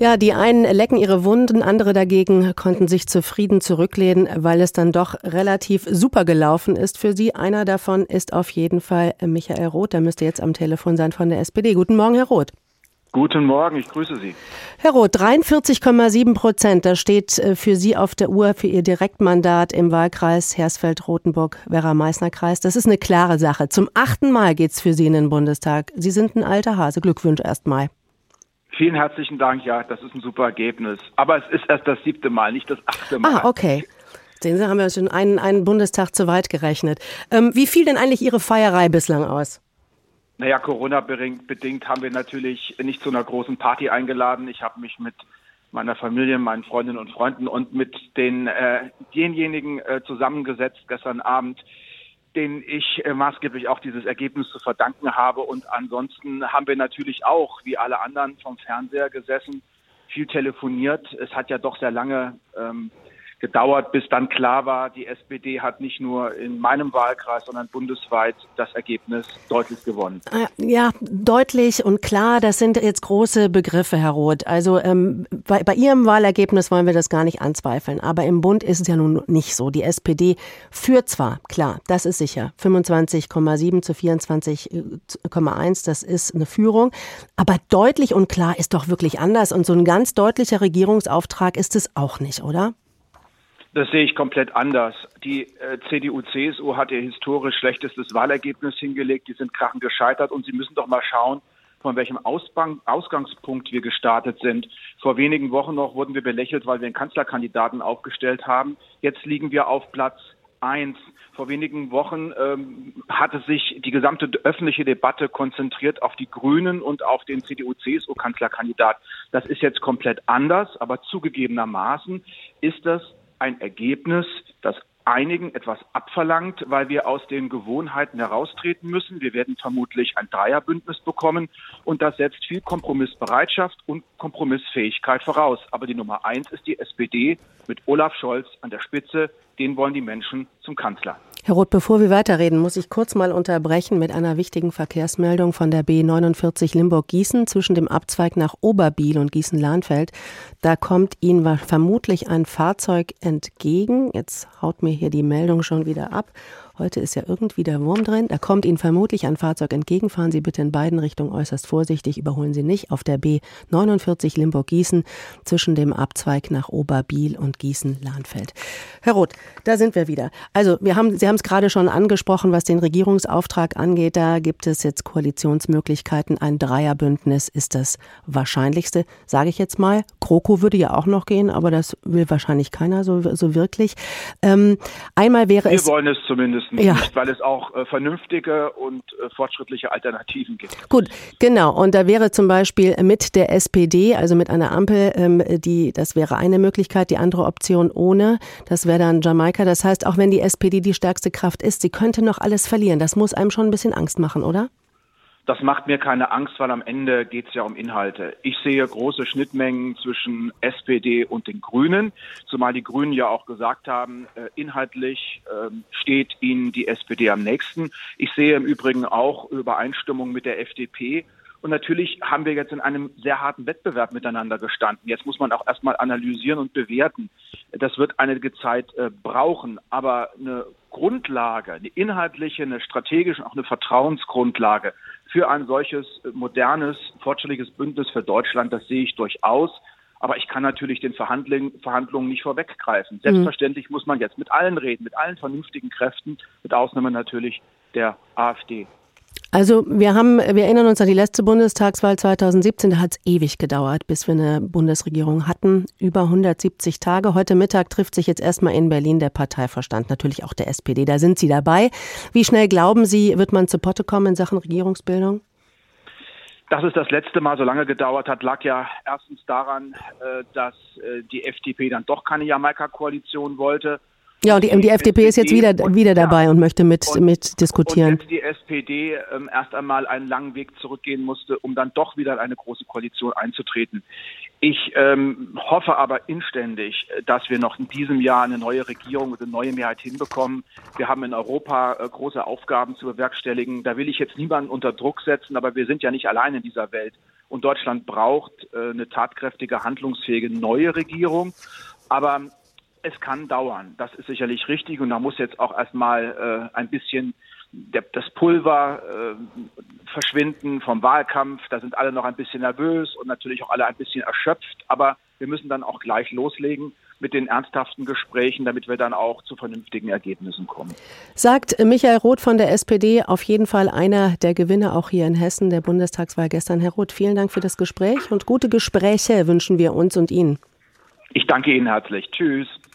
Ja, die einen lecken ihre Wunden, andere dagegen konnten sich zufrieden zurücklehnen, weil es dann doch relativ super gelaufen ist für sie. Einer davon ist auf jeden Fall Michael Roth. Der müsste jetzt am Telefon sein von der SPD. Guten Morgen, Herr Roth. Guten Morgen, ich grüße Sie. Herr Roth, 43,7 Prozent, das steht äh, für Sie auf der Uhr für Ihr Direktmandat im Wahlkreis Hersfeld-Rotenburg-Werra-Meißner-Kreis. Das ist eine klare Sache. Zum achten Mal geht's für Sie in den Bundestag. Sie sind ein alter Hase. Glückwunsch erstmal. Vielen herzlichen Dank. Ja, das ist ein super Ergebnis. Aber es ist erst das siebte Mal, nicht das achte Mal. Ah, okay. Sehen Sie, haben wir schon einen, einen Bundestag zu weit gerechnet. Ähm, wie fiel denn eigentlich Ihre Feierei bislang aus? Naja, Corona-bedingt haben wir natürlich nicht zu einer großen Party eingeladen. Ich habe mich mit meiner Familie, meinen Freundinnen und Freunden und mit den äh, denjenigen äh, zusammengesetzt gestern Abend, denen ich äh, maßgeblich auch dieses Ergebnis zu verdanken habe. Und ansonsten haben wir natürlich auch, wie alle anderen, vom Fernseher gesessen, viel telefoniert. Es hat ja doch sehr lange ähm, gedauert, bis dann klar war, die SPD hat nicht nur in meinem Wahlkreis, sondern bundesweit das Ergebnis deutlich gewonnen. Äh, ja, deutlich und klar, das sind jetzt große Begriffe, Herr Roth. Also ähm, bei, bei Ihrem Wahlergebnis wollen wir das gar nicht anzweifeln, aber im Bund ist es ja nun nicht so. Die SPD führt zwar, klar, das ist sicher, 25,7 zu 24,1, das ist eine Führung, aber deutlich und klar ist doch wirklich anders und so ein ganz deutlicher Regierungsauftrag ist es auch nicht, oder? Das sehe ich komplett anders. Die äh, CDU-CSU hat ihr historisch schlechtestes Wahlergebnis hingelegt. Die sind krachend gescheitert und Sie müssen doch mal schauen, von welchem Ausbang, Ausgangspunkt wir gestartet sind. Vor wenigen Wochen noch wurden wir belächelt, weil wir einen Kanzlerkandidaten aufgestellt haben. Jetzt liegen wir auf Platz eins. Vor wenigen Wochen ähm, hatte sich die gesamte öffentliche Debatte konzentriert auf die Grünen und auf den CDU-CSU-Kanzlerkandidat. Das ist jetzt komplett anders, aber zugegebenermaßen ist das ein Ergebnis, das einigen etwas abverlangt, weil wir aus den Gewohnheiten heraustreten müssen. Wir werden vermutlich ein Dreierbündnis bekommen und das setzt viel Kompromissbereitschaft und Kompromissfähigkeit voraus. Aber die Nummer eins ist die SPD mit Olaf Scholz an der Spitze. Den wollen die Menschen zum Kanzler. Herr Roth, bevor wir weiterreden, muss ich kurz mal unterbrechen mit einer wichtigen Verkehrsmeldung von der B49 Limburg-Gießen zwischen dem Abzweig nach Oberbiel und Gießen-Lahnfeld. Da kommt Ihnen vermutlich ein Fahrzeug entgegen. Jetzt haut mir hier die Meldung schon wieder ab. Heute ist ja irgendwie der Wurm drin. Da kommt Ihnen vermutlich ein Fahrzeug entgegen. Fahren Sie bitte in beiden Richtungen äußerst vorsichtig. Überholen Sie nicht auf der B49 Limburg-Gießen zwischen dem Abzweig nach Oberbiel und Gießen-Lahnfeld. Herr Roth, da sind wir wieder. Also, wir haben, Sie haben es gerade schon angesprochen, was den Regierungsauftrag angeht. Da gibt es jetzt Koalitionsmöglichkeiten. Ein Dreierbündnis ist das wahrscheinlichste, sage ich jetzt mal. Kroko würde ja auch noch gehen, aber das will wahrscheinlich keiner so, so wirklich. Ähm, einmal wäre wir es. Wir wollen es zumindest ja. nicht, weil es auch äh, vernünftige und äh, fortschrittliche Alternativen gibt. Gut, genau. Und da wäre zum Beispiel mit der SPD, also mit einer Ampel, ähm, die, das wäre eine Möglichkeit. Die andere Option ohne, das wäre dann Jamaika. Das heißt, auch wenn die SPD die stärkste Kraft ist, sie könnte noch alles verlieren. Das muss einem schon ein bisschen Angst machen, oder? Das macht mir keine Angst, weil am Ende geht es ja um Inhalte. Ich sehe große Schnittmengen zwischen SPD und den Grünen, zumal die Grünen ja auch gesagt haben, äh, inhaltlich äh, steht ihnen die SPD am nächsten. Ich sehe im Übrigen auch Übereinstimmung mit der FDP. Und natürlich haben wir jetzt in einem sehr harten Wettbewerb miteinander gestanden. Jetzt muss man auch erstmal analysieren und bewerten. Das wird einige Zeit äh, brauchen, aber eine Grundlage, eine inhaltliche, eine strategische, auch eine Vertrauensgrundlage für ein solches modernes, fortschrittliches Bündnis für Deutschland, das sehe ich durchaus. Aber ich kann natürlich den Verhandlungen, Verhandlungen nicht vorweggreifen. Mhm. Selbstverständlich muss man jetzt mit allen reden, mit allen vernünftigen Kräften, mit Ausnahme natürlich der AfD. Also wir haben, wir erinnern uns an die letzte Bundestagswahl 2017, da hat es ewig gedauert, bis wir eine Bundesregierung hatten. Über 170 Tage. Heute Mittag trifft sich jetzt erstmal in Berlin der Parteiverstand, natürlich auch der SPD. Da sind Sie dabei. Wie schnell glauben Sie, wird man zu Potte kommen in Sachen Regierungsbildung? Dass es das letzte Mal so lange gedauert hat, lag ja erstens daran, äh, dass äh, die FDP dann doch keine Jamaika-Koalition wollte. Ja, und die, die, die FDP ist jetzt wieder, und, wieder dabei ja, und möchte mit, und, mit diskutieren. Und jetzt die SPD ähm, erst einmal einen langen Weg zurückgehen musste, um dann doch wieder in eine große Koalition einzutreten. Ich ähm, hoffe aber inständig, dass wir noch in diesem Jahr eine neue Regierung und eine neue Mehrheit hinbekommen. Wir haben in Europa äh, große Aufgaben zu bewerkstelligen. Da will ich jetzt niemanden unter Druck setzen, aber wir sind ja nicht allein in dieser Welt. Und Deutschland braucht äh, eine tatkräftige, handlungsfähige neue Regierung. Aber es kann dauern. Das ist sicherlich richtig. Und da muss jetzt auch erstmal äh, ein bisschen der, das Pulver äh, verschwinden vom Wahlkampf. Da sind alle noch ein bisschen nervös und natürlich auch alle ein bisschen erschöpft. Aber wir müssen dann auch gleich loslegen mit den ernsthaften Gesprächen, damit wir dann auch zu vernünftigen Ergebnissen kommen. Sagt Michael Roth von der SPD, auf jeden Fall einer der Gewinner auch hier in Hessen der Bundestagswahl gestern. Herr Roth, vielen Dank für das Gespräch und gute Gespräche wünschen wir uns und Ihnen. Ich danke Ihnen herzlich. Tschüss.